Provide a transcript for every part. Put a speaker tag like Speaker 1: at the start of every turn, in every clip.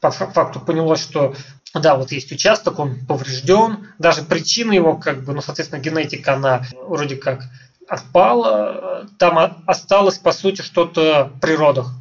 Speaker 1: по факту понялось, что да, вот есть участок, он поврежден, даже причина его, как бы, ну, соответственно, генетика, она вроде как отпала, там осталось, по сути, что-то в природах.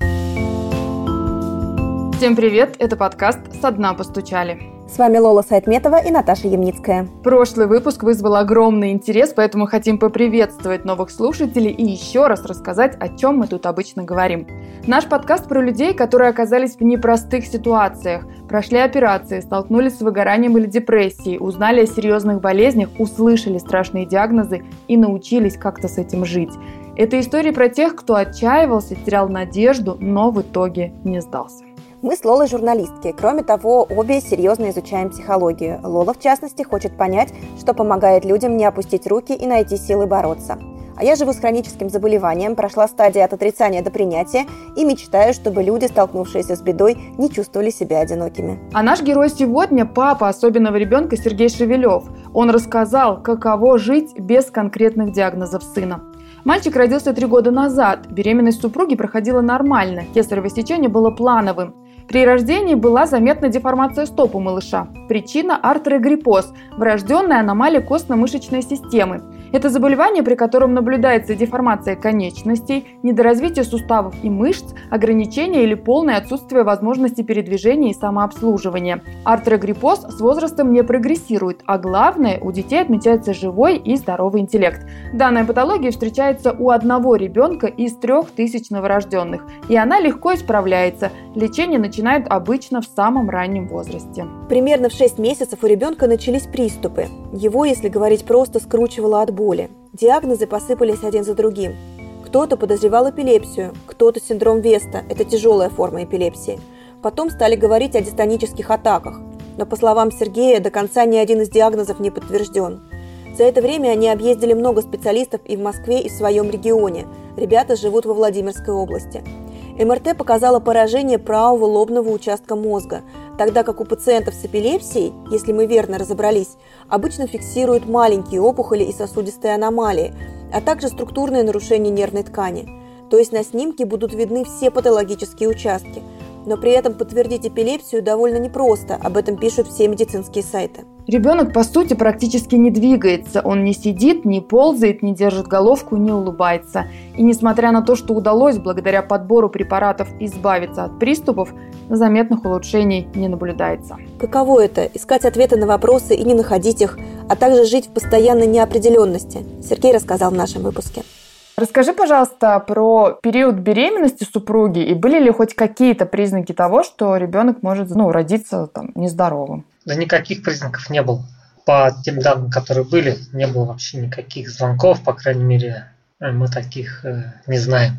Speaker 2: Всем привет, это подкаст «Со дна постучали».
Speaker 3: С вами Лола Сайтметова и Наташа Ямницкая.
Speaker 2: Прошлый выпуск вызвал огромный интерес, поэтому хотим поприветствовать новых слушателей и еще раз рассказать, о чем мы тут обычно говорим. Наш подкаст про людей, которые оказались в непростых ситуациях, прошли операции, столкнулись с выгоранием или депрессией, узнали о серьезных болезнях, услышали страшные диагнозы и научились как-то с этим жить. Это истории про тех, кто отчаивался, терял надежду, но в итоге не сдался.
Speaker 3: Мы с Лолой журналистки. Кроме того, обе серьезно изучаем психологию. Лола, в частности, хочет понять, что помогает людям не опустить руки и найти силы бороться. А я живу с хроническим заболеванием, прошла стадия от отрицания до принятия и мечтаю, чтобы люди, столкнувшиеся с бедой, не чувствовали себя одинокими.
Speaker 2: А наш герой сегодня – папа особенного ребенка Сергей Шевелев. Он рассказал, каково жить без конкретных диагнозов сына. Мальчик родился три года назад. Беременность супруги проходила нормально. Кесарево сечение было плановым. При рождении была заметна деформация стоп у малыша. Причина – артерогриппоз – врожденная аномалия костно-мышечной системы. Это заболевание, при котором наблюдается деформация конечностей, недоразвитие суставов и мышц, ограничение или полное отсутствие возможности передвижения и самообслуживания. Артерогриппоз с возрастом не прогрессирует, а главное, у детей отмечается живой и здоровый интеллект. Данная патология встречается у одного ребенка из трех тысяч новорожденных, и она легко исправляется. Лечение начинают обычно в самом раннем возрасте.
Speaker 3: Примерно в 6 месяцев у ребенка начались приступы. Его, если говорить просто, скручивало от боли. Диагнозы посыпались один за другим. Кто-то подозревал эпилепсию, кто-то синдром Веста – это тяжелая форма эпилепсии. Потом стали говорить о дистонических атаках. Но, по словам Сергея, до конца ни один из диагнозов не подтвержден. За это время они объездили много специалистов и в Москве, и в своем регионе. Ребята живут во Владимирской области. МРТ показала поражение правого лобного участка мозга, тогда как у пациентов с эпилепсией, если мы верно разобрались, обычно фиксируют маленькие опухоли и сосудистые аномалии, а также структурные нарушения нервной ткани. То есть на снимке будут видны все патологические участки. Но при этом подтвердить эпилепсию довольно непросто, об этом пишут все медицинские сайты.
Speaker 2: Ребенок, по сути, практически не двигается. Он не сидит, не ползает, не держит головку, не улыбается. И несмотря на то, что удалось благодаря подбору препаратов избавиться от приступов, заметных улучшений не наблюдается.
Speaker 3: Каково это – искать ответы на вопросы и не находить их, а также жить в постоянной неопределенности? Сергей рассказал в нашем выпуске.
Speaker 2: Расскажи, пожалуйста, про период беременности супруги и были ли хоть какие-то признаки того, что ребенок может ну, родиться там, нездоровым?
Speaker 1: Да никаких признаков не было. По тем данным, которые были, не было вообще никаких звонков, по крайней мере, э, мы таких э, не знаем.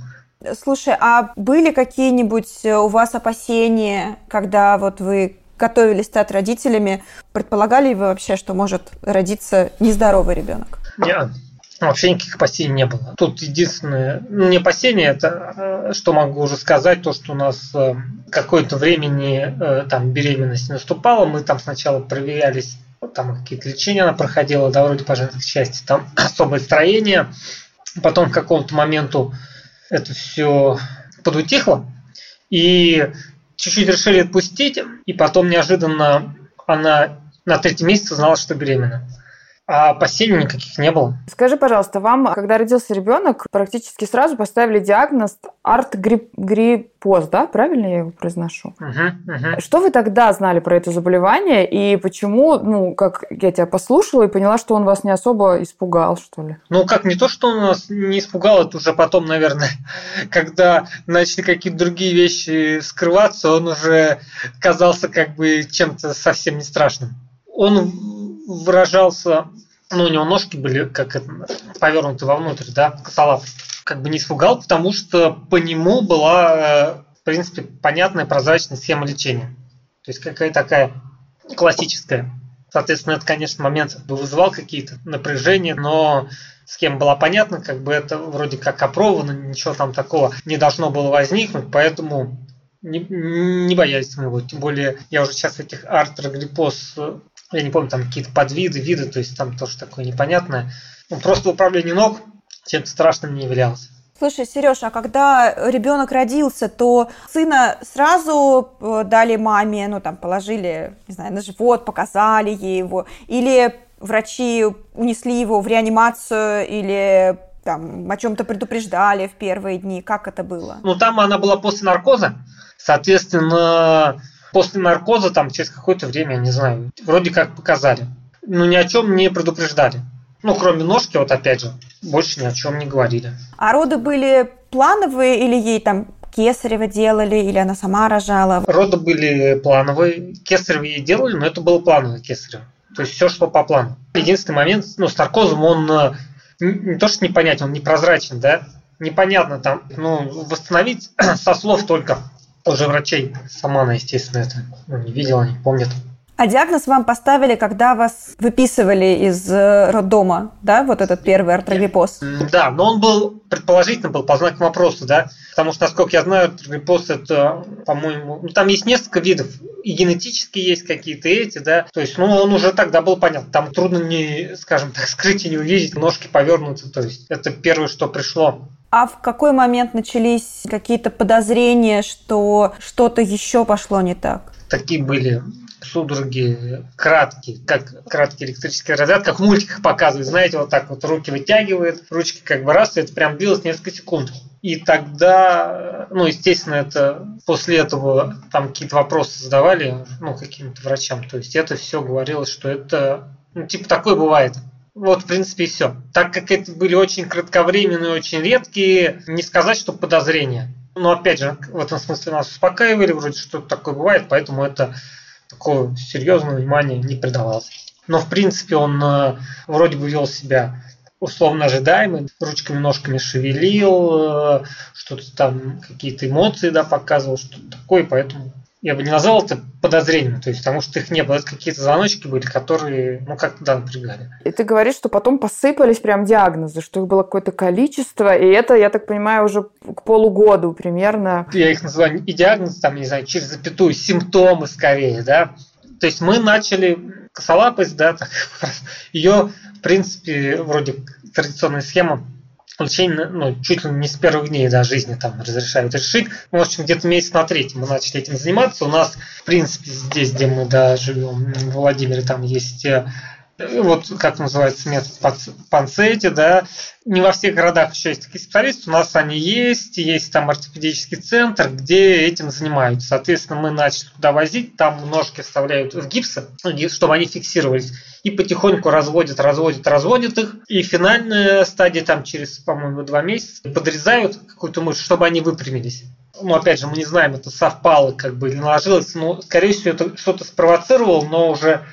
Speaker 3: Слушай, а были какие-нибудь э, у вас опасения, когда вот вы готовились стать родителями? Предполагали вы вообще, что может родиться нездоровый ребенок?
Speaker 1: Нет, вообще никаких опасений не было. Тут единственное, ну, не опасение, это что могу уже сказать, то, что у нас какое-то времени э, там беременность наступала, мы там сначала проверялись, там какие-то лечения она проходила, да, вроде по женской части, там особое строение, потом к какому-то моменту это все подутихло, и чуть-чуть решили отпустить, и потом неожиданно она на третий месяц узнала, что беременна. А опасений никаких не было.
Speaker 2: Скажи, пожалуйста, вам, когда родился ребенок, практически сразу поставили диагноз арт-гриппоз, да? Правильно я его произношу?
Speaker 1: Угу, угу.
Speaker 2: Что вы тогда знали про это заболевание и почему, ну, как я тебя послушала и поняла, что он вас не особо испугал, что ли?
Speaker 1: Ну, как не то, что он нас не испугал, это уже потом, наверное, когда начали какие-то другие вещи скрываться, он уже казался как бы чем-то совсем не страшным. Он выражался, ну, у него ножки были как это, повернуты вовнутрь, да, косолапость. Как бы не испугал, потому что по нему была, э, в принципе, понятная прозрачная схема лечения. То есть какая такая классическая. Соответственно, это, конечно, момент вызывал какие-то напряжения, но схема была понятна, как бы это вроде как опробовано, ничего там такого не должно было возникнуть, поэтому не, не боялись мы его. Тем более, я уже сейчас этих артрогриппоз я не помню, там какие-то подвиды, виды, то есть там тоже такое непонятное. Ну, просто управление ног чем-то страшным не являлось.
Speaker 4: Слушай, Сереж, а когда ребенок родился, то сына сразу э, дали маме, ну там положили, не знаю, на живот, показали ей его, или врачи унесли его в реанимацию, или там о чем-то предупреждали в первые дни, как это было?
Speaker 1: Ну там она была после наркоза, соответственно, после наркоза там через какое-то время, не знаю, вроде как показали, но ни о чем не предупреждали. Ну, кроме ножки, вот опять же, больше ни о чем не говорили.
Speaker 4: А роды были плановые или ей там кесарево делали, или она сама рожала?
Speaker 1: Роды были плановые. Кесарево ей делали, но это было плановое кесарево. То есть все шло по плану. Единственный момент, ну, с наркозом он э, не то что непонятен, он непрозрачен, да? Непонятно там, ну, восстановить со слов только уже врачей. Сама она, естественно, это ну, не видела, не помнит.
Speaker 4: А диагноз вам поставили, когда вас выписывали из э, роддома, да, вот этот первый артрогриппоз?
Speaker 1: Да, но он был, предположительно, был по знаку вопроса, да, потому что, насколько я знаю, артрогриппоз это, по-моему, ну, там есть несколько видов, и генетические есть какие-то эти, да, то есть, ну, он уже тогда был понятен, там трудно не, скажем так, скрыть и не увидеть, ножки повернуты, то есть, это первое, что пришло.
Speaker 4: А в какой момент начались какие-то подозрения, что что-то еще пошло не так?
Speaker 1: Такие были судороги краткие, как краткий электрический разряд, как в мультиках показывают, знаете, вот так вот руки вытягивает, ручки как бы раз, и это прям длилось несколько секунд. И тогда, ну, естественно, это после этого там какие-то вопросы задавали, ну, каким-то врачам. То есть это все говорилось, что это, ну, типа, такое бывает. Вот, в принципе, и все. Так как это были очень кратковременные, очень редкие, не сказать, что подозрения. Но опять же, в этом смысле нас успокаивали, вроде что такое бывает, поэтому это такого серьезного внимания не придавалось. Но в принципе он э, вроде бы вел себя условно ожидаемый, ручками, ножками шевелил, э, что-то там, какие-то эмоции да, показывал, что-то такое, поэтому я бы не назвал это подозрением, то есть потому что их не было, это какие-то звоночки были, которые, ну, как-то, да, напрягали.
Speaker 2: И ты говоришь, что потом посыпались прям диагнозы, что их было какое-то количество, и это, я так понимаю, уже к полугоду примерно.
Speaker 1: Я их называю и диагноз, там, не знаю, через запятую, симптомы скорее, да. То есть мы начали косолапость, да, так, ее, в принципе, вроде традиционная схема лечение, ну, чуть ли не с первых дней да, жизни там разрешают решить. Ну, в общем, где-то месяц на третий мы начали этим заниматься. У нас, в принципе, здесь, где мы да, живем, в Владимире, там есть э, вот как называется метод Панцетти, да, не во всех городах еще есть такие специалисты, у нас они есть, есть там ортопедический центр, где этим занимаются. Соответственно, мы начали туда возить, там ножки вставляют в гипсы, чтобы они фиксировались, и потихоньку разводят, разводят, разводят их, и финальная стадия там через, по-моему, два месяца подрезают какую-то мышцу, чтобы они выпрямились. Ну, опять же, мы не знаем, это совпало как бы или наложилось, но, скорее всего, это что-то спровоцировало, но уже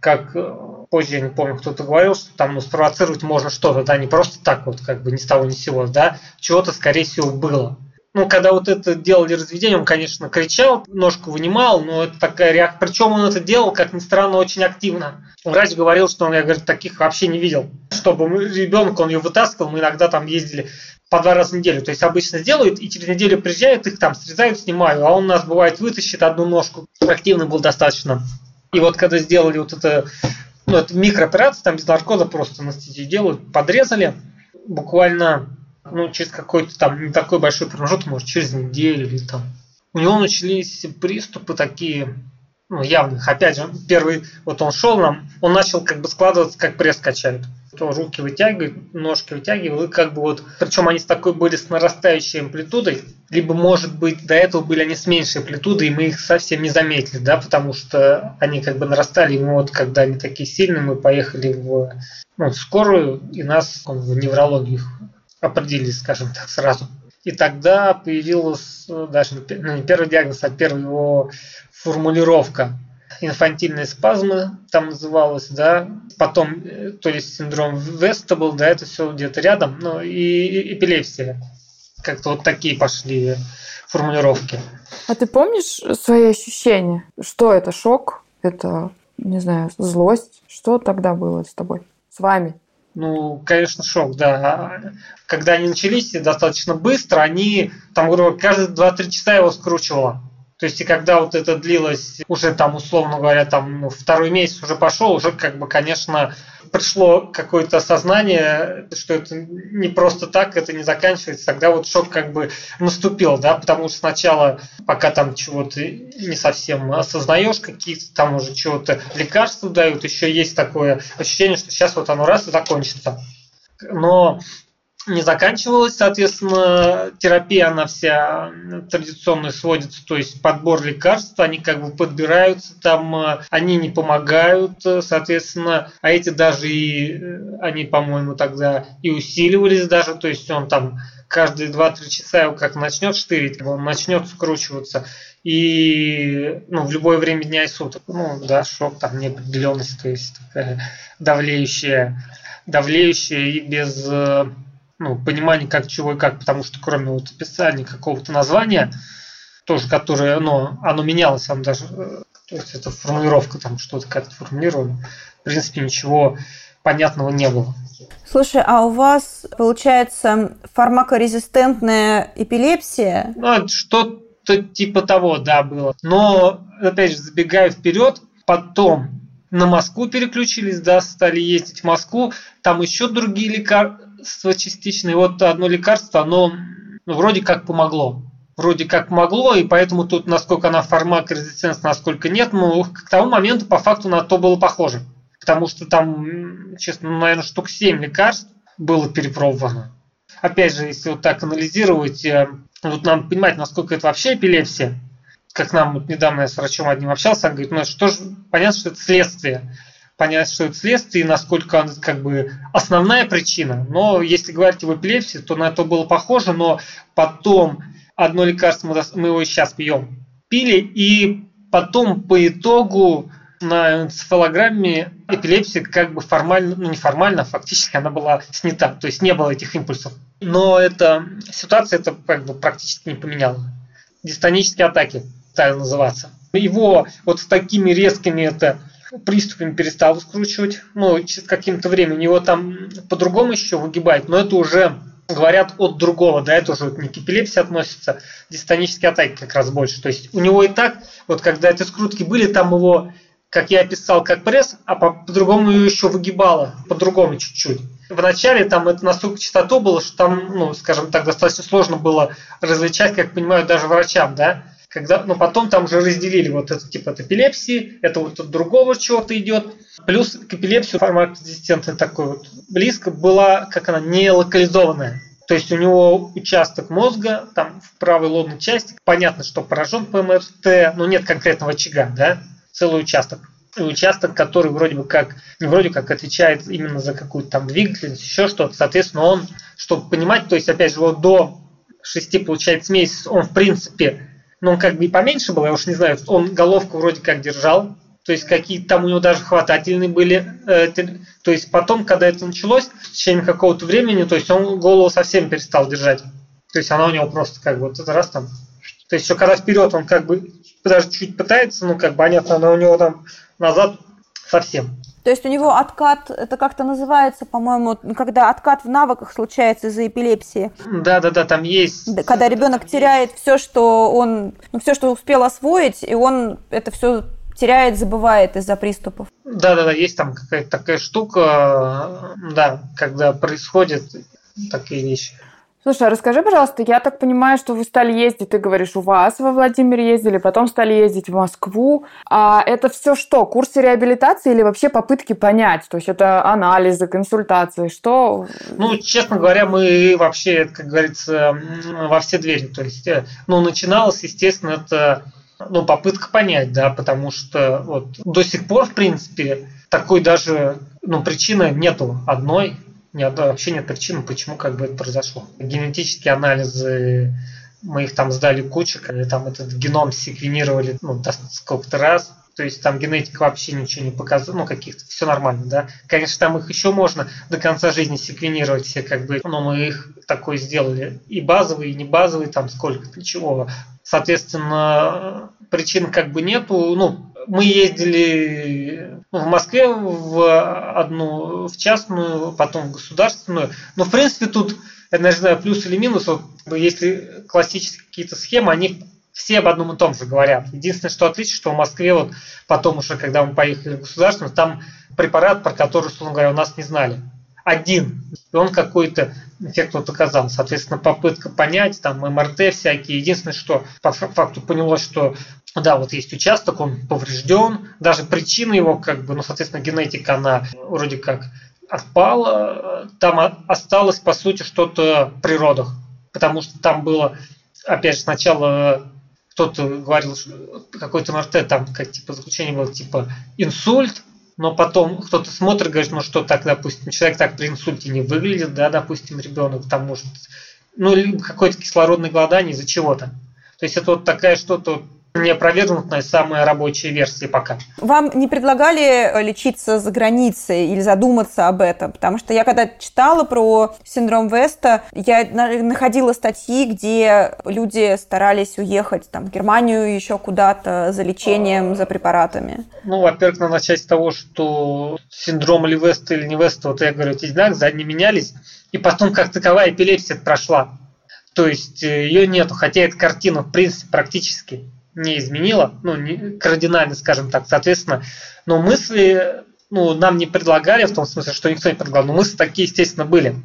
Speaker 1: как э, позже, я не помню, кто-то говорил, что там ну, спровоцировать можно что-то, да, не просто так вот, как бы ни с того ни сего, да, чего-то, скорее всего, было. Ну, когда вот это делали разведение, он, конечно, кричал, ножку вынимал, но это такая реакция. Причем он это делал, как ни странно, очень активно. Врач говорил, что он, я говорю, таких вообще не видел. Чтобы ребенка, он ее вытаскивал, мы иногда там ездили по два раза в неделю. То есть обычно сделают, и через неделю приезжают, их там срезают, снимаю, а он нас бывает вытащит одну ножку. Активный был достаточно. И вот когда сделали вот это, ну, это микрооперация, там без наркоза просто анестезию делают, подрезали, буквально ну, через какой-то там не такой большой промежуток, может, через неделю или там. У него начались приступы такие, ну, явных. Опять же, первый, вот он шел нам, он начал как бы складываться, как пресс качают то руки вытягивает, ножки вытягивал, и как бы вот, причем они с такой были с нарастающей амплитудой, либо, может быть, до этого были они с меньшей амплитудой, и мы их совсем не заметили, да, потому что они как бы нарастали, и мы вот, когда они такие сильные, мы поехали в, ну, в скорую, и нас в неврологию определили, скажем так, сразу. И тогда появилась даже ну, не первый диагноз, а первая его формулировка инфантильные спазмы, там называлось, да, потом, э, то есть синдром Веста был, да, это все где-то рядом, ну и эпилепсия. Как-то вот такие пошли формулировки.
Speaker 2: А ты помнишь свои ощущения? Что это, шок? Это, не знаю, злость? Что тогда было с тобой? С вами?
Speaker 1: Ну, конечно, шок, да. Когда они начались достаточно быстро, они, там, грубо каждые 2-3 часа его скручивало. То есть, и когда вот это длилось, уже там, условно говоря, там ну, второй месяц уже пошел, уже как бы, конечно, пришло какое-то осознание, что это не просто так, это не заканчивается, тогда вот шок как бы наступил, да, потому что сначала, пока там чего-то не совсем осознаешь, какие-то там уже чего-то лекарства дают, еще есть такое ощущение, что сейчас вот оно раз и закончится. Но не заканчивалась, соответственно, терапия, она вся традиционно сводится, то есть подбор лекарств, они как бы подбираются там, э, они не помогают, э, соответственно, а эти даже и, э, они, по-моему, тогда и усиливались даже, то есть он там каждые 2-3 часа его как начнет штырить, он начнет скручиваться, и ну, в любое время дня и суток, ну да, шок, там неопределенность, то есть такая давлеющая, давлеющая и без ну, понимание как чего и как, потому что кроме вот описания какого-то названия, тоже которое, ну, оно менялось, оно даже, э, то есть это формулировка там что-то как-то формулировано, в принципе ничего понятного не было.
Speaker 4: Слушай, а у вас получается фармакорезистентная эпилепсия?
Speaker 1: Ну, что-то типа того, да, было. Но, опять же, забегая вперед, потом на Москву переключились, да, стали ездить в Москву, там еще другие лекарства, лекарство частично, и вот одно лекарство, оно ну, вроде как помогло. Вроде как помогло, и поэтому тут, насколько она фармакорезистентна, насколько нет, ну, к тому моменту по факту на то было похоже. Потому что там, честно, ну, наверное, штук 7 лекарств было перепробовано. Опять же, если вот так анализировать, э, вот нам понимать, насколько это вообще эпилепсия, как нам вот недавно я с врачом одним общался, он говорит, ну что же, понятно, что это следствие понять, что это следствие и насколько как бы основная причина. Но если говорить об эпилепсии, то на это было похоже, но потом одно лекарство, мы, мы его сейчас пьем, пили, и потом по итогу на энцефалограмме эпилепсия как бы формально, ну не формально, а фактически она была снята, то есть не было этих импульсов. Но эта ситуация это как бы практически не поменяла. Дистонические атаки стали называться. Его вот с такими резкими это приступами перестал скручивать, ну, через каким-то временем его там по-другому еще выгибает, но это уже говорят от другого, да, это уже не к эпилепсии относится, дистонические атаки как раз больше. То есть у него и так, вот когда эти скрутки были, там его, как я описал, как пресс, а по-другому ее еще выгибало, по-другому чуть-чуть. Вначале там это настолько частоту было, что там, ну, скажем так, достаточно сложно было различать, как понимаю, даже врачам, да когда, но потом там уже разделили вот это типа от эпилепсии, это вот от другого чего-то идет. Плюс к эпилепсии фармакорезистентный такой вот близко была, как она, не локализованная. То есть у него участок мозга, там в правой лобной части, понятно, что поражен ПМРТ, но нет конкретного очага, да, целый участок. И участок, который вроде бы как, не вроде как отвечает именно за какую-то там двигательность, еще что-то. Соответственно, он, чтобы понимать, то есть, опять же, вот до 6, получается, месяцев, он, в принципе, но он как бы и поменьше был, я уж не знаю, он головку вроде как держал, то есть какие-то там у него даже хватательные были. Э, то есть потом, когда это началось, в течение какого-то времени, то есть он голову совсем перестал держать. То есть она у него просто как бы вот это раз там. То есть еще когда вперед он как бы даже чуть пытается, ну как понятно, она у него там назад совсем.
Speaker 4: То есть у него откат, это как-то называется, по-моему, когда откат в навыках случается из-за эпилепсии.
Speaker 1: Да, да, да, там есть.
Speaker 4: Когда ребенок теряет все, что он, ну, все, что успел освоить, и он это все теряет, забывает из-за приступов.
Speaker 1: Да, да, да, есть там какая-то такая штука, да, когда происходят такие вещи.
Speaker 2: Слушай, а расскажи, пожалуйста, я так понимаю, что вы стали ездить, ты говоришь, у вас во Владимир ездили, потом стали ездить в Москву. А это все что, курсы реабилитации или вообще попытки понять? То есть это анализы, консультации, что?
Speaker 1: Ну, честно говоря, мы вообще, как говорится, во все двери. То есть, э, ну, начиналось, естественно, это ну, попытка понять, да, потому что вот до сих пор, в принципе, такой даже ну, причины нету одной, одной вообще нет причин, почему как бы это произошло. Генетические анализы, мы их там сдали кучу, когда там этот геном секвенировали ну, сколько-то раз, то есть там генетика вообще ничего не показывает, ну каких-то, все нормально, да. Конечно, там их еще можно до конца жизни секвенировать все как бы, но мы их такой сделали и базовые, и не базовые, там сколько, для чего. Соответственно, причин как бы нету, ну, мы ездили в Москве в одну, в частную, потом в государственную. Но, в принципе, тут, я не знаю, плюс или минус, вот, если классические какие-то схемы, они все об одном и том же говорят. Единственное, что отличие, что в Москве вот потом уже, когда мы поехали в государственную, там препарат, про который, условно говоря, у нас не знали. Один. И он какой-то эффект вот оказал. Соответственно, попытка понять, там, МРТ всякие. Единственное, что по факту понялось, что да, вот есть участок, он поврежден, даже причина его, как бы, ну, соответственно, генетика, она вроде как отпала, там осталось, по сути, что-то в природах, потому что там было, опять же, сначала кто-то говорил, какой-то МРТ, там, как, типа, заключение было, типа, инсульт, но потом кто-то смотрит, говорит, ну что так, допустим, человек так при инсульте не выглядит, да, допустим, ребенок там может, ну, либо какое-то кислородное голодание из-за чего-то. То есть это вот такая что-то неопровергнутная самая рабочая версия пока.
Speaker 4: Вам не предлагали э, лечиться за границей или задуматься об этом? Потому что я когда читала про синдром Веста, я находила статьи, где люди старались уехать там, в Германию еще куда-то за лечением, за препаратами.
Speaker 1: Ну, во-первых, надо начать с того, что синдром ли Веста или не Веста, вот я говорю, эти знаки задние менялись, и потом как таковая эпилепсия прошла. То есть э, ее нету, хотя эта картина, в принципе, практически не изменила, ну, не, кардинально, скажем так. Соответственно, но мысли ну, нам не предлагали, в том смысле, что никто не предлагал, но мысли такие, естественно, были.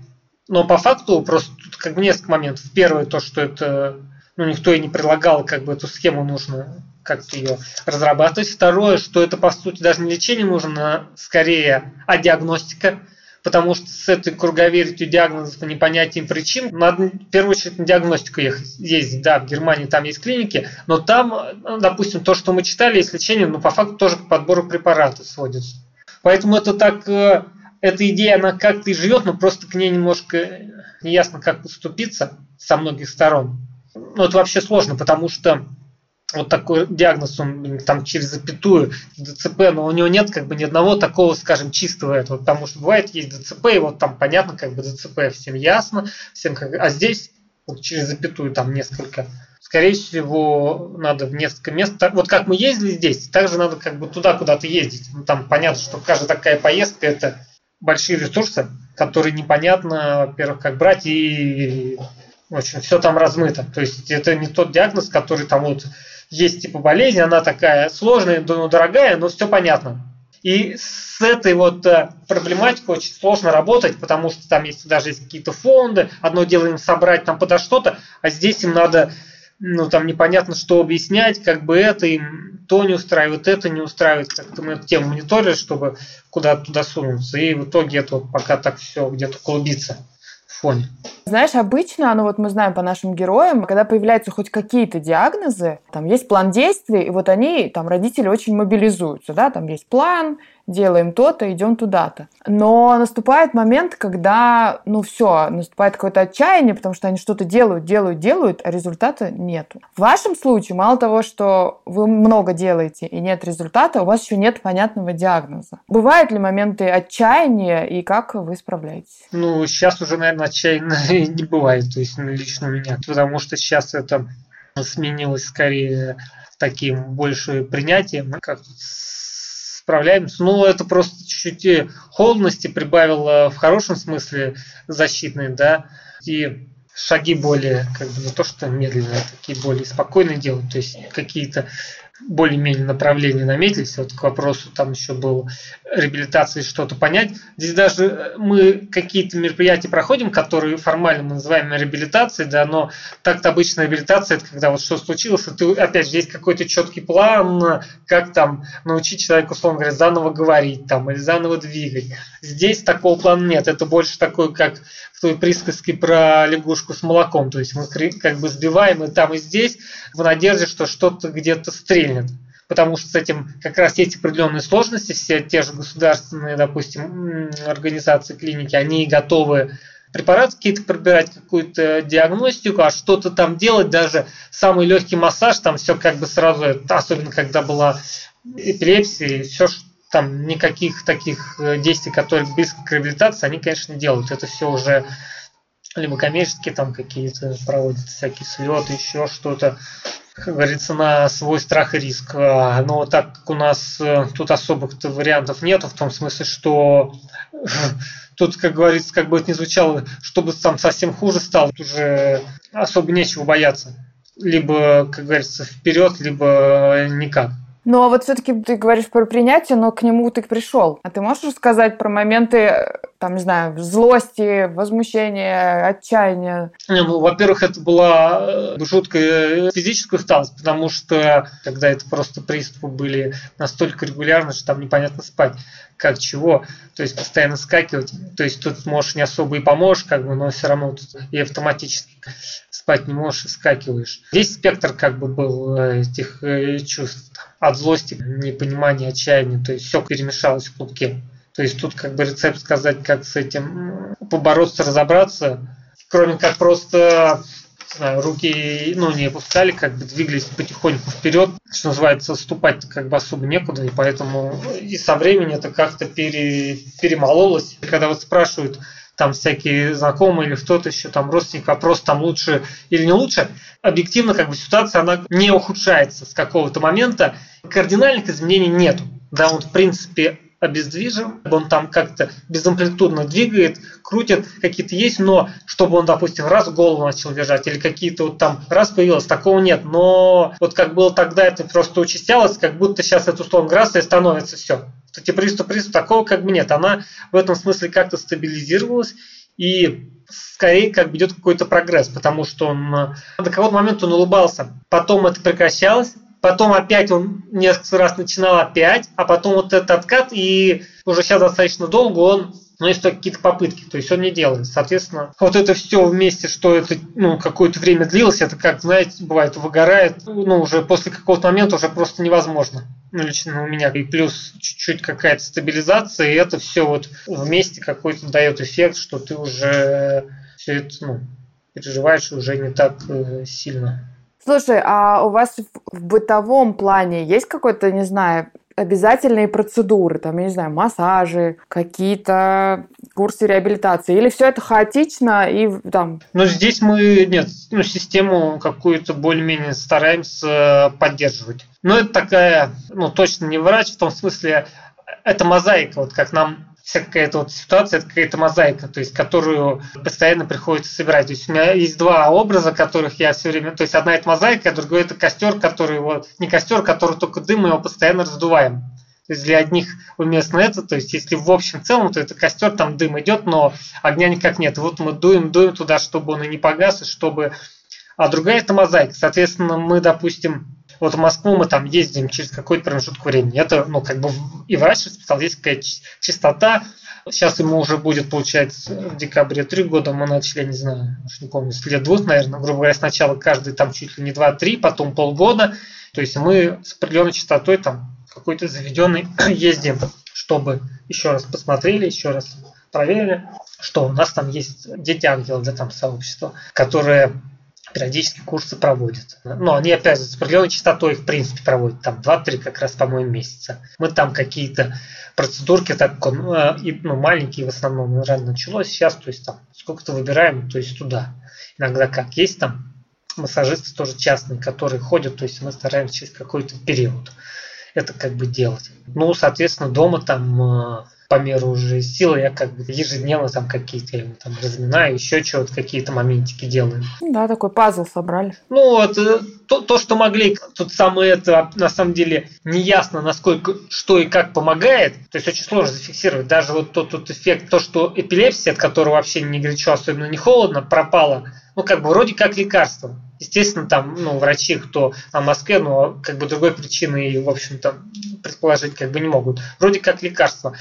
Speaker 1: Но по факту просто тут как бы несколько моментов. Первое, то, что это ну, никто и не предлагал, как бы эту схему нужно как-то ее разрабатывать. Второе, что это, по сути, даже не лечение нужно, а скорее, а диагностика потому что с этой круговертью диагнозов и непонятием причин надо в первую очередь на диагностику ездить. Да, в Германии там есть клиники, но там, ну, допустим, то, что мы читали, есть лечение, но по факту тоже к подбору препаратов сводится. Поэтому это так, э, эта идея, она как-то и живет, но просто к ней немножко неясно, как поступиться со многих сторон. Ну, это вообще сложно, потому что вот такой диагноз, он там через запятую ДЦП, но у него нет как бы ни одного такого, скажем, чистого этого, потому что бывает есть ДЦП, и вот там понятно, как бы ДЦП всем ясно, всем как, а здесь вот через запятую там несколько. Скорее всего, надо в несколько мест. Вот как мы ездили здесь, также надо как бы туда куда-то ездить. Ну, там понятно, что каждая такая поездка это большие ресурсы, которые непонятно, во-первых, как брать и в общем, все там размыто. То есть это не тот диагноз, который там вот есть типа болезнь, она такая сложная, но дорогая, но все понятно. И с этой вот э, проблематикой очень сложно работать, потому что там есть даже есть какие-то фонды, одно дело им собрать там подо что-то, а здесь им надо, ну там непонятно что объяснять, как бы это им то не устраивает, это не устраивает, как-то мы эту тему мониторили, чтобы куда-то туда сунуться, и в итоге это вот пока так все где-то клубится фоне.
Speaker 2: Знаешь, обычно, ну вот мы знаем по нашим героям, когда появляются хоть какие-то диагнозы, там есть план действий, и вот они, там родители очень мобилизуются, да, там есть план, делаем то-то, идем туда-то. Но наступает момент, когда, ну все, наступает какое-то отчаяние, потому что они что-то делают, делают, делают, а результата нету. В вашем случае, мало того, что вы много делаете и нет результата, у вас еще нет понятного диагноза. Бывают ли моменты отчаяния и как вы справляетесь?
Speaker 1: Ну, сейчас уже, наверное, отчаянно не бывает, то есть лично у меня, потому что сейчас это сменилось скорее таким больше принятием, как справляемся. Ну, это просто чуть-чуть холодности прибавило в хорошем смысле защитной, да, и шаги более, как бы не то что медленные, а такие более спокойные делать, то есть какие-то более-менее направления наметились. Вот к вопросу там еще было реабилитации что-то понять. Здесь даже мы какие-то мероприятия проходим, которые формально мы называем реабилитацией, да, но так-то обычно реабилитация, это когда вот что случилось, и ты, опять же, есть какой-то четкий план, как там научить человека, условно говоря, заново говорить там, или заново двигать. Здесь такого плана нет. Это больше такой, как в той присказке про лягушку с молоком. То есть мы как бы сбиваем и там, и здесь в надежде, что что-то где-то стрельнет. Потому что с этим как раз есть определенные сложности. Все те же государственные, допустим, организации, клиники, они готовы препараты какие-то пробирать, какую-то диагностику, а что-то там делать, даже самый легкий массаж, там все как бы сразу, особенно когда была эпилепсия, все, там никаких таких э, действий, которые близко к реабилитации, они, конечно, не делают. Это все уже либо коммерческие там какие-то проводят всякие слеты, еще что-то, как говорится, на свой страх и риск. А, но так как у нас э, тут особых-то вариантов нету, в том смысле, что тут, как говорится, как бы это ни звучало, чтобы там совсем хуже стало, тут уже особо нечего бояться. либо, как говорится, вперед, либо никак.
Speaker 2: Ну, а вот все-таки ты говоришь про принятие, но к нему ты пришел. А ты можешь рассказать про моменты, там, не знаю, злости, возмущения, отчаяния?
Speaker 1: Ну, во-первых, это была э, жуткая физическая усталость, потому что когда это просто приступы были настолько регулярны, что там непонятно спать как чего, то есть постоянно скакивать, то есть тут можешь не особо и поможешь, как бы, но все равно тут и автоматически спать не можешь и скакиваешь. Здесь спектр как бы был э, этих э, чувств от злости, непонимания, отчаяния, то есть все перемешалось в клубке. То есть тут как бы рецепт сказать, как с этим побороться, разобраться, кроме как просто знаю, руки ну, не опускали, как бы двигались потихоньку вперед, что называется, ступать как бы особо некуда, и поэтому и со временем это как-то пере, перемололось. Когда вот спрашивают, там всякие знакомые или кто-то еще, там родственник, вопрос там лучше или не лучше, объективно как бы ситуация, она не ухудшается с какого-то момента, кардинальных изменений нету. Да, он в принципе обездвижен, он там как-то безамплитудно двигает, крутит, какие-то есть, но чтобы он, допустим, раз голову начал держать или какие-то вот там раз появилось, такого нет. Но вот как было тогда, это просто участялось, как будто сейчас это условно раз и становится все. Кстати, приступ, приступ, такого как бы нет. Она в этом смысле как-то стабилизировалась и скорее как бы идет какой-то прогресс, потому что он до какого-то момента он улыбался, потом это прекращалось, потом опять он несколько раз начинал опять, а потом вот этот откат, и уже сейчас достаточно долго он но есть какие-то попытки, то есть он не делает. Соответственно, вот это все вместе, что это ну, какое-то время длилось, это как, знаете, бывает, выгорает, ну, уже после какого-то момента уже просто невозможно. Ну, лично у меня. И плюс чуть-чуть какая-то стабилизация, и это все вот вместе какой-то дает эффект, что ты уже все это, ну, переживаешь уже не так э, сильно.
Speaker 2: Слушай, а у вас в бытовом плане есть какой-то, не знаю, обязательные процедуры, там, я не знаю, массажи, какие-то курсы реабилитации, или все это хаотично и там?
Speaker 1: Ну, здесь мы, нет, ну, систему какую-то более-менее стараемся поддерживать. Но это такая, ну, точно не врач, в том смысле, это мозаика, вот как нам вся какая-то вот ситуация, это какая-то мозаика, то есть которую постоянно приходится собирать. То есть у меня есть два образа, которых я все время... То есть одна это мозаика, а другой это костер, который вот... Не костер, который только дым, мы его постоянно раздуваем. То есть для одних уместно это, то есть если в общем целом, то это костер, там дым идет, но огня никак нет. Вот мы дуем, дуем туда, чтобы он и не погас, и чтобы... А другая это мозаика. Соответственно, мы, допустим, вот в Москву мы там ездим через какой-то промежуток времени. Это, ну, как бы и врач расписал, есть какая-то частота. Сейчас ему уже будет, получается, в декабре три года мы начали, не знаю, уж не помню, с лет двух, наверное, грубо говоря, сначала каждый там чуть ли не два-три, потом полгода. То есть мы с определенной частотой там какой-то заведенный ездим, чтобы еще раз посмотрели, еще раз проверили, что у нас там есть дети ангелов, да, там сообщество, которые периодически курсы проводят. Но они, опять же, с определенной частотой их, в принципе, проводят. Там 2-3 как раз, по-моему, месяца. Мы там какие-то процедурки, так, э, ну, маленькие в основном, рано началось. Сейчас, то есть, там, сколько-то выбираем, то есть, туда. Иногда как есть там массажисты тоже частные, которые ходят, то есть мы стараемся через какой-то период это как бы делать. Ну, соответственно, дома там э, по меру уже силы я как бы ежедневно там какие-то я там разминаю, еще чего-то, какие-то моментики делаю.
Speaker 2: Да, такой пазл собрали.
Speaker 1: Ну вот, э, то, то, что могли, тут самое это, на самом деле, не ясно, насколько, что и как помогает, то есть очень сложно зафиксировать. Даже вот тот, тот эффект, то, что эпилепсия, от которого вообще не горячо, особенно не холодно, пропала, ну как бы вроде как лекарство. Естественно, там, ну, врачи, кто в Москве, но как бы другой причины, в общем-то, предположить как бы не могут. Вроде как лекарство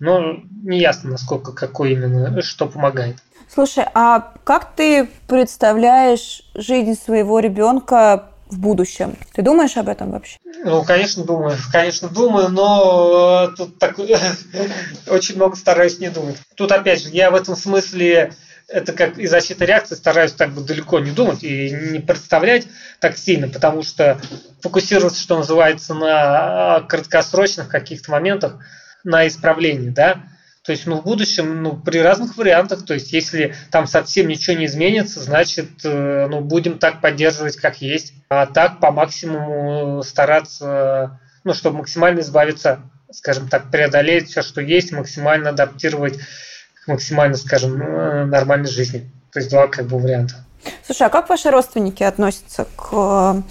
Speaker 1: но не ясно, насколько, какой именно, что помогает.
Speaker 4: Слушай, а как ты представляешь жизнь своего ребенка в будущем? Ты думаешь об этом вообще?
Speaker 1: Ну, конечно, думаю. Конечно, думаю, но э, тут так, очень много стараюсь не думать. Тут, опять же, я в этом смысле это как и защита реакции, стараюсь так бы далеко не думать и не представлять так сильно, потому что фокусироваться, что называется, на краткосрочных каких-то моментах – на исправление, да, то есть, ну, в будущем, ну, при разных вариантах, то есть, если там совсем ничего не изменится, значит, э, ну, будем так поддерживать, как есть, а так по максимуму стараться, ну, чтобы максимально избавиться, скажем так, преодолеть все, что есть, максимально адаптировать к максимально, скажем, э, нормальной жизни. То есть, два как бы варианта.
Speaker 4: Слушай, а как ваши родственники относятся к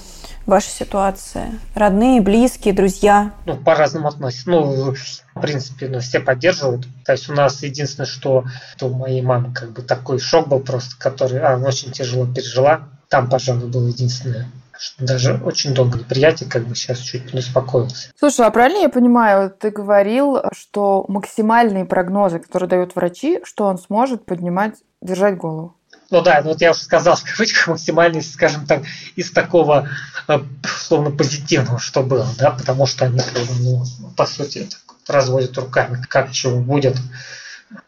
Speaker 4: вашей ситуации? Родные, близкие, друзья?
Speaker 1: Ну, по-разному относятся. Ну, в принципе, ну, все поддерживают. То есть у нас единственное, что у моей мамы как бы такой шок был просто, который она очень тяжело пережила. Там, пожалуй, было единственное что даже очень долго неприятие, как бы сейчас чуть не успокоился.
Speaker 2: Слушай, а правильно я понимаю, ты говорил, что максимальные прогнозы, которые дают врачи, что он сможет поднимать, держать голову?
Speaker 1: Ну да, ну вот я уже сказал, в кавычках, максимально, скажем так, из такого э, условно позитивного, что было, да, потому что они, ну, по сути, разводят руками, как чего будет.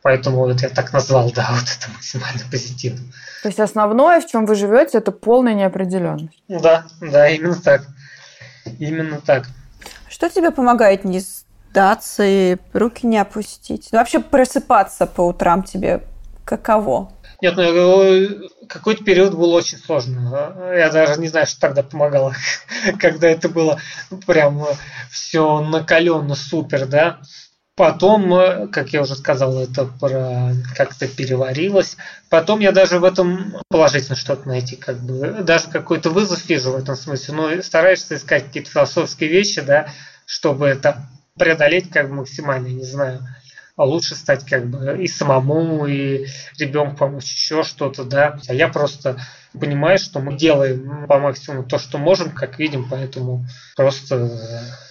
Speaker 1: Поэтому вот я так назвал, да, вот это максимально позитивно.
Speaker 2: То есть основное, в чем вы живете, это полная неопределенность.
Speaker 1: Да, да, именно так. Именно так.
Speaker 4: Что тебе помогает не сдаться и руки не опустить? Ну, вообще просыпаться по утрам тебе каково?
Speaker 1: Нет, ну какой-то период был очень сложно. Я даже не знаю, что тогда помогало, когда это было прям все накаленно супер, да. Потом, как я уже сказал, это про как-то переварилось. Потом я даже в этом положительно что-то найти, как бы даже какой-то вызов вижу в этом смысле. Но стараешься искать какие-то философские вещи, да, чтобы это преодолеть как бы максимально, не знаю. А лучше стать как бы и самому, и ребенку помочь еще что-то, да. А я просто понимаю, что мы делаем по максимуму то, что можем, как видим, поэтому просто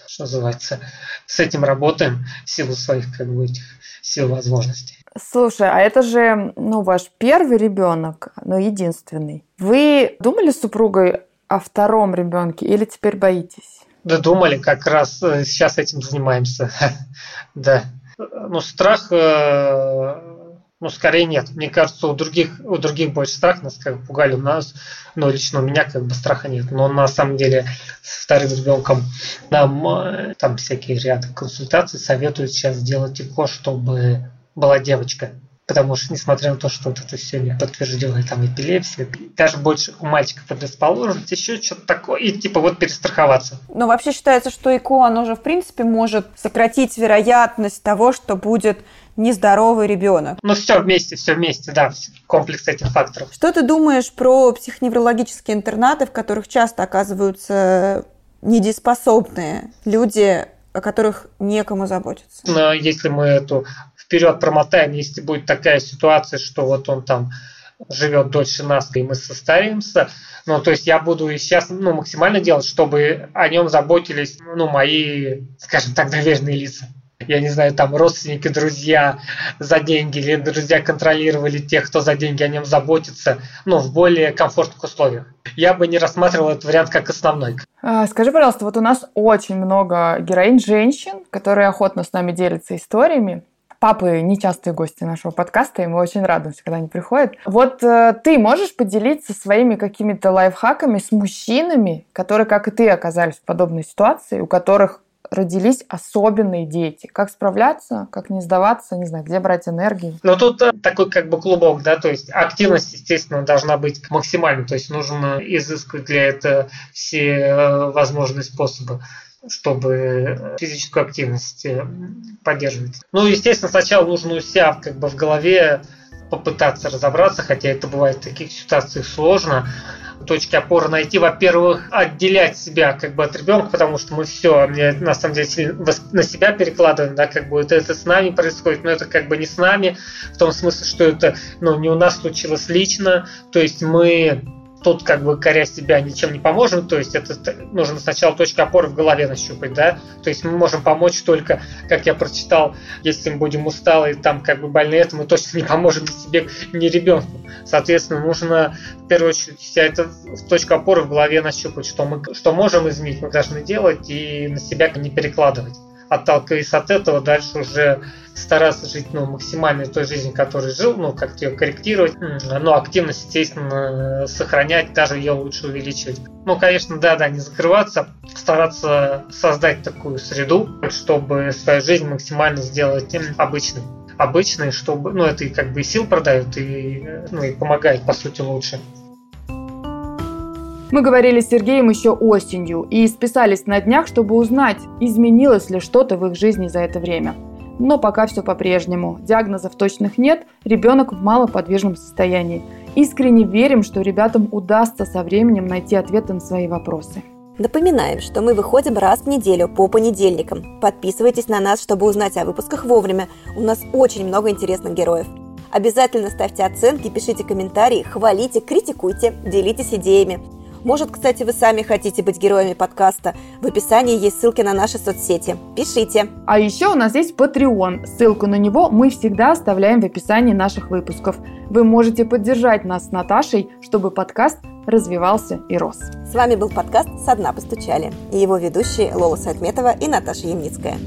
Speaker 1: что называется, с этим работаем в силу своих как бы этих сил возможностей.
Speaker 2: Слушай, а это же, ну, ваш первый ребенок, но единственный. Вы думали с супругой о втором ребенке или теперь боитесь?
Speaker 1: Да думали, как раз э, сейчас этим занимаемся. да. Ну, страх э, ну, скорее нет. Мне кажется, у других, у других больше страх, нас как пугали, у нас, но лично у меня как бы страха нет. Но на самом деле с вторым ребенком нам э, там всякие ряды консультаций советуют сейчас сделать ЭКО, чтобы была девочка. Потому что, несмотря на то, что вот это все не подтверждено, там эпилепсия, даже больше у мальчика предрасположенность, еще что-то такое, и типа вот перестраховаться.
Speaker 4: Но вообще считается, что ЭКО, оно же в принципе может сократить вероятность того, что будет нездоровый ребенок.
Speaker 1: Ну, все вместе, все вместе, да, комплекс этих факторов.
Speaker 4: Что ты думаешь про психоневрологические интернаты, в которых часто оказываются недееспособные люди, о которых некому заботиться?
Speaker 1: Но если мы эту вперед промотаем, если будет такая ситуация, что вот он там живет дольше нас, и мы состаримся. Ну, то есть я буду сейчас ну, максимально делать, чтобы о нем заботились ну, мои, скажем так, доверенные лица я не знаю, там родственники, друзья за деньги, или друзья контролировали тех, кто за деньги о нем заботится, ну, в более комфортных условиях. Я бы не рассматривал этот вариант как основной.
Speaker 2: А, скажи, пожалуйста, вот у нас очень много героинь женщин, которые охотно с нами делятся историями. Папы нечастые гости нашего подкаста, и мы очень радуемся, когда они приходят. Вот э, ты можешь поделиться своими какими-то лайфхаками с мужчинами, которые, как и ты, оказались в подобной ситуации, у которых родились особенные дети. Как справляться, как не сдаваться, не знаю, где брать энергию.
Speaker 1: Ну, тут э, такой как бы клубок, да, то есть активность, естественно, должна быть максимальной, то есть нужно изыскивать для этого все э, возможные способы чтобы физическую активность э, поддерживать. Ну, естественно, сначала нужно у себя как бы в голове попытаться разобраться, хотя это бывает в таких ситуациях сложно, точки опоры найти, во-первых, отделять себя как бы от ребенка, потому что мы все, на самом деле, на себя перекладываем, да, как бы это, это с нами происходит, но это как бы не с нами, в том смысле, что это, ну, не у нас случилось лично, то есть мы тут как бы коря себя ничем не поможем, то есть это нужно сначала точку опоры в голове нащупать, да, то есть мы можем помочь только, как я прочитал, если мы будем усталы и там как бы больны, это мы точно не поможем ни себе, ни ребенку. Соответственно, нужно в первую очередь вся эта точка опоры в голове нащупать, что мы что можем изменить, мы должны делать и на себя не перекладывать отталкиваясь от этого, дальше уже стараться жить ну, максимально той жизнью, которой жил, ну, как-то ее корректировать, но активность, естественно, сохранять, даже ее лучше увеличивать. Ну, конечно, да-да, не закрываться, стараться создать такую среду, чтобы свою жизнь максимально сделать обычной обычной, чтобы, ну, это и как бы и сил продает, и, ну, и помогает, по сути, лучше.
Speaker 2: Мы говорили с Сергеем еще осенью и списались на днях, чтобы узнать, изменилось ли что-то в их жизни за это время. Но пока все по-прежнему. Диагнозов точных нет, ребенок в малоподвижном состоянии. Искренне верим, что ребятам удастся со временем найти ответы на свои вопросы.
Speaker 3: Напоминаем, что мы выходим раз в неделю по понедельникам. Подписывайтесь на нас, чтобы узнать о выпусках вовремя. У нас очень много интересных героев. Обязательно ставьте оценки, пишите комментарии, хвалите, критикуйте, делитесь идеями. Может, кстати, вы сами хотите быть героями подкаста. В описании есть ссылки на наши соцсети. Пишите.
Speaker 2: А еще у нас есть Patreon. Ссылку на него мы всегда оставляем в описании наших выпусков. Вы можете поддержать нас с Наташей, чтобы подкаст развивался и рос.
Speaker 3: С вами был подкаст «Со дна постучали» и его ведущие Лола Сайтметова и Наташа Ямницкая.